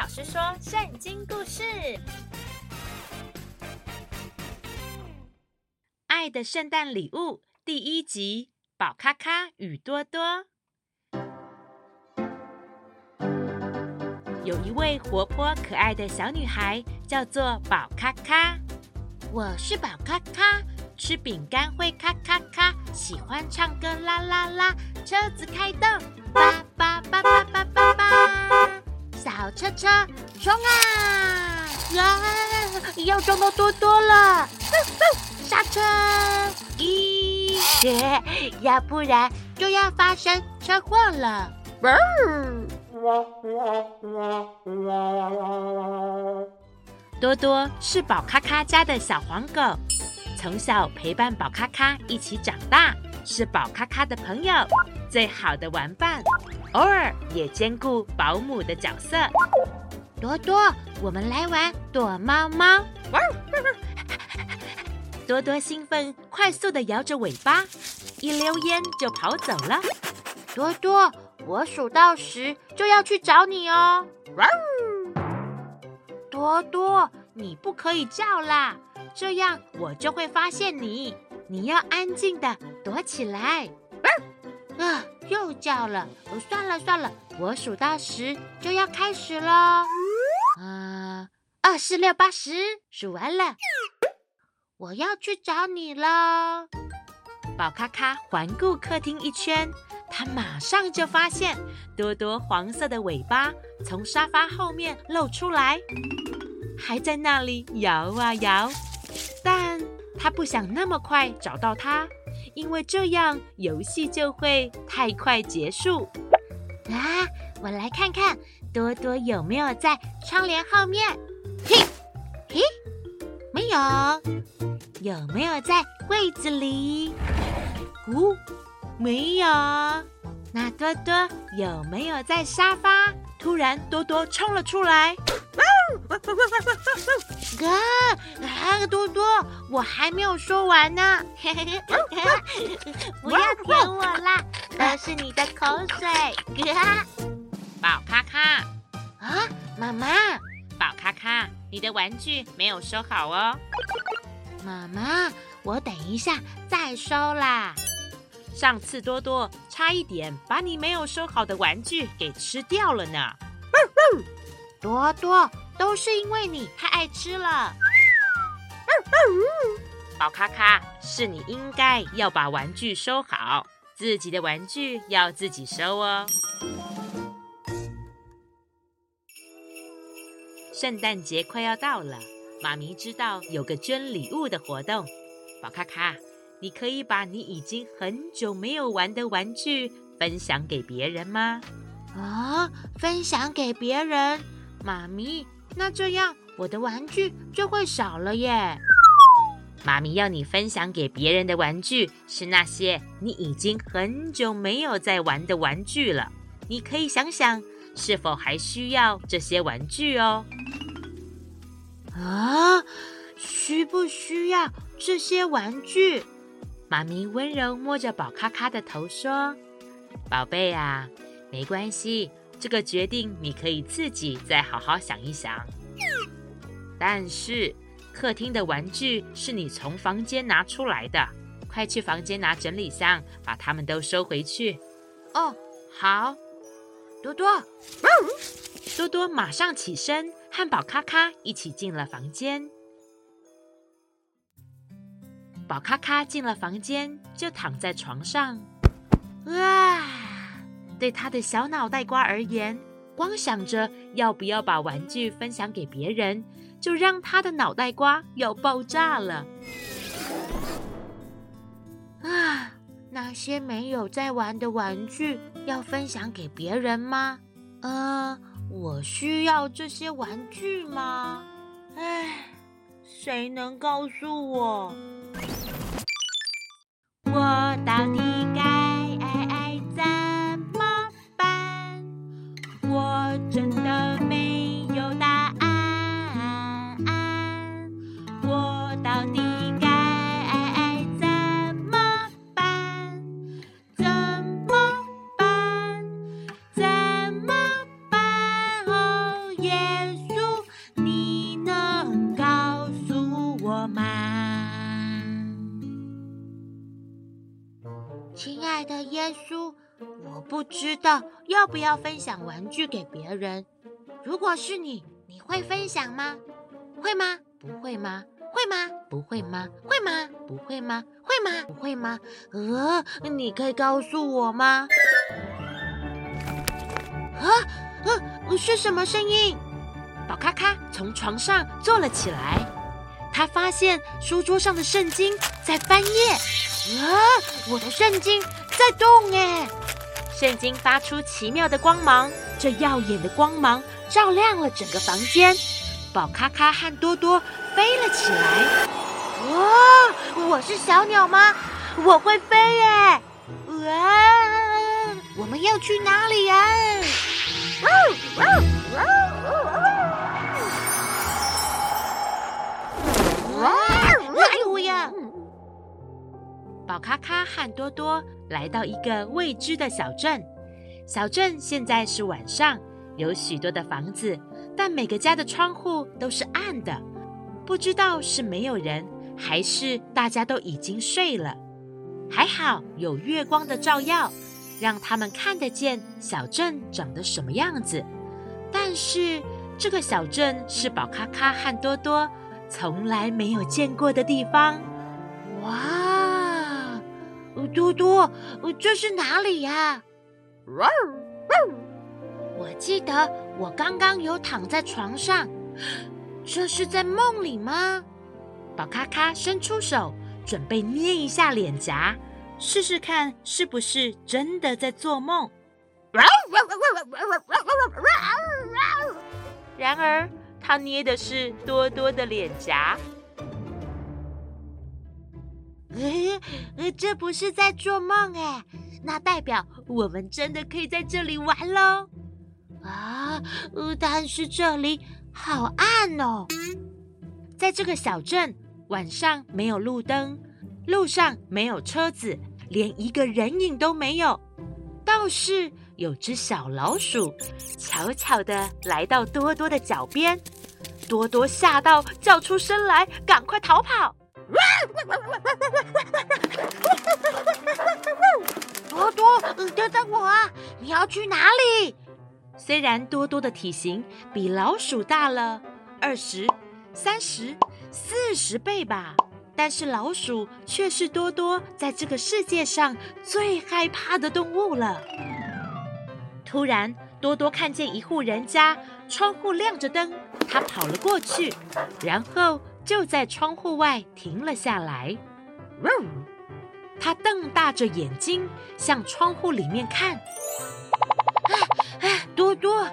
老师说圣经故事：《爱的圣诞礼物》第一集：宝咖咖与多多。有一位活泼可爱的小女孩，叫做宝咖咖。我是宝咖咖，吃饼干会咔咔咔，喜欢唱歌啦啦啦，车子开动，叭叭叭叭叭叭叭。车车冲啊！呀，要撞到多多了！刹车！咦，要不然就要发生车祸了！多多是宝咖咖家的小黄狗，从小陪伴宝咖咖一起长大，是宝咖咖的朋友，最好的玩伴。偶尔也兼顾保姆的角色。多多，我们来玩躲猫猫。多多兴奋，快速地摇着尾巴，一溜烟就跑走了。多多，我数到十就要去找你哦。多多，你不可以叫啦，这样我就会发现你。你要安静的躲起来。啊！又叫了，算了算了，我数到十就要开始了。啊，二四六八十，数完了，我要去找你了。宝咔咔环顾客厅一圈，他马上就发现多多黄色的尾巴从沙发后面露出来，还在那里摇啊摇，但他不想那么快找到它。因为这样游戏就会太快结束啊！我来看看多多有没有在窗帘后面。嘿，嘿，没有。有没有在柜子里？哦，没有。那多多有没有在沙发？突然，多多冲了出来。哥，啊，多多，我还没有说完呢，不要舔我啦，都是你的口水，哥。宝咔咔，啊，妈妈，宝咔咔，你的玩具没有收好哦。妈妈，我等一下再收啦。上次多多差一点把你没有收好的玩具给吃掉了呢。多多。都是因为你太爱吃了，宝咔咔，是你应该要把玩具收好，自己的玩具要自己收哦。圣诞节快要到了，妈咪知道有个捐礼物的活动，宝咔咔，你可以把你已经很久没有玩的玩具分享给别人吗？啊，分享给别人，妈咪。那这样我的玩具就会少了耶。妈咪要你分享给别人的玩具是那些你已经很久没有在玩的玩具了。你可以想想，是否还需要这些玩具哦？啊，需不需要这些玩具？妈咪温柔摸着宝咔咔的头说：“宝贝啊，没关系。”这个决定你可以自己再好好想一想。但是客厅的玩具是你从房间拿出来的，快去房间拿整理箱，把它们都收回去。哦，好。多多，多多马上起身，和宝咖咖一起进了房间。宝咖咖进了房间，就躺在床上。哇！对他的小脑袋瓜而言，光想着要不要把玩具分享给别人，就让他的脑袋瓜要爆炸了。啊，那些没有在玩的玩具要分享给别人吗？呃，我需要这些玩具吗？唉，谁能告诉我？我到底知道要不要分享玩具给别人。如果是你，你会分享吗？会吗？不会吗？会吗？不会吗？会吗？不会吗？会吗？不会吗？呃，你可以告诉我吗？啊，呃，是什么声音？宝咔咔从床上坐了起来，他发现书桌上的圣经在翻页。啊，我的圣经在动哎！圣经发出奇妙的光芒，这耀眼的光芒照亮了整个房间。宝咖咖和多多飞了起来。哇，我是小鸟吗？我会飞耶！哇，我们要去哪里呀？哇哇哇哇！哇！哎呦呀！宝咔咔和多多来到一个未知的小镇。小镇现在是晚上，有许多的房子。但每个家的窗户都是暗的，不知道是没有人，还是大家都已经睡了。还好有月光的照耀，让他们看得见小镇长得什么样子。但是这个小镇是宝咖咖和多多从来没有见过的地方。哇，多多，这是哪里呀？我记得我刚刚有躺在床上，这是在梦里吗？宝咔咔伸出手，准备捏一下脸颊，试试看是不是真的在做梦。然而，他捏的是多多的脸颊。呃，这不是在做梦哎，那代表我们真的可以在这里玩喽。啊，但是这里好暗哦。在这个小镇，晚上没有路灯，路上没有车子，连一个人影都没有。倒是有只小老鼠，悄悄的来到多多的脚边。多多吓到叫出声来，赶快逃跑。多多，等等我啊！你要去哪里？虽然多多的体型比老鼠大了二十、三十、四十倍吧，但是老鼠却是多多在这个世界上最害怕的动物了。突然，多多看见一户人家窗户亮着灯，他跑了过去，然后就在窗户外停了下来。他瞪大着眼睛向窗户里面看。啊啊多多，啊，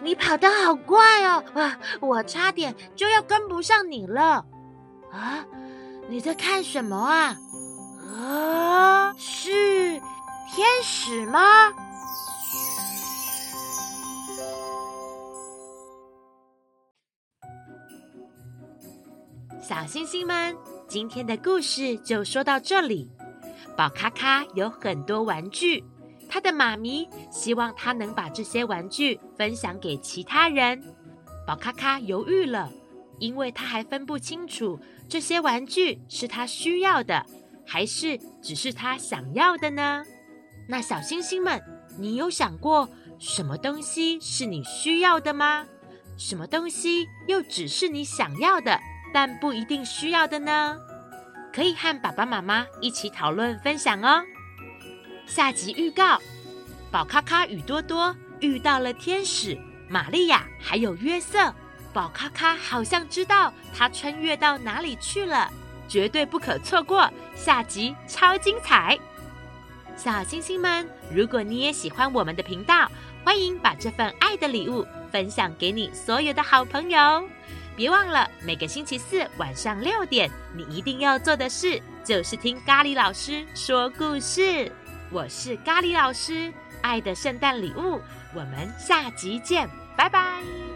你跑得好快哦！啊，我差点就要跟不上你了。啊，你在看什么啊？啊，是天使吗？小星星们，今天的故事就说到这里。宝咖咖有很多玩具。他的妈咪希望他能把这些玩具分享给其他人。宝咖咖犹豫了，因为他还分不清楚这些玩具是他需要的，还是只是他想要的呢？那小星星们，你有想过什么东西是你需要的吗？什么东西又只是你想要的，但不一定需要的呢？可以和爸爸妈妈一起讨论分享哦。下集预告：宝咖咖与多多遇到了天使玛利亚，还有约瑟。宝咖咖好像知道他穿越到哪里去了，绝对不可错过。下集超精彩！小星星们，如果你也喜欢我们的频道，欢迎把这份爱的礼物分享给你所有的好朋友。别忘了，每个星期四晚上六点，你一定要做的事就是听咖喱老师说故事。我是咖喱老师，爱的圣诞礼物，我们下集见，拜拜。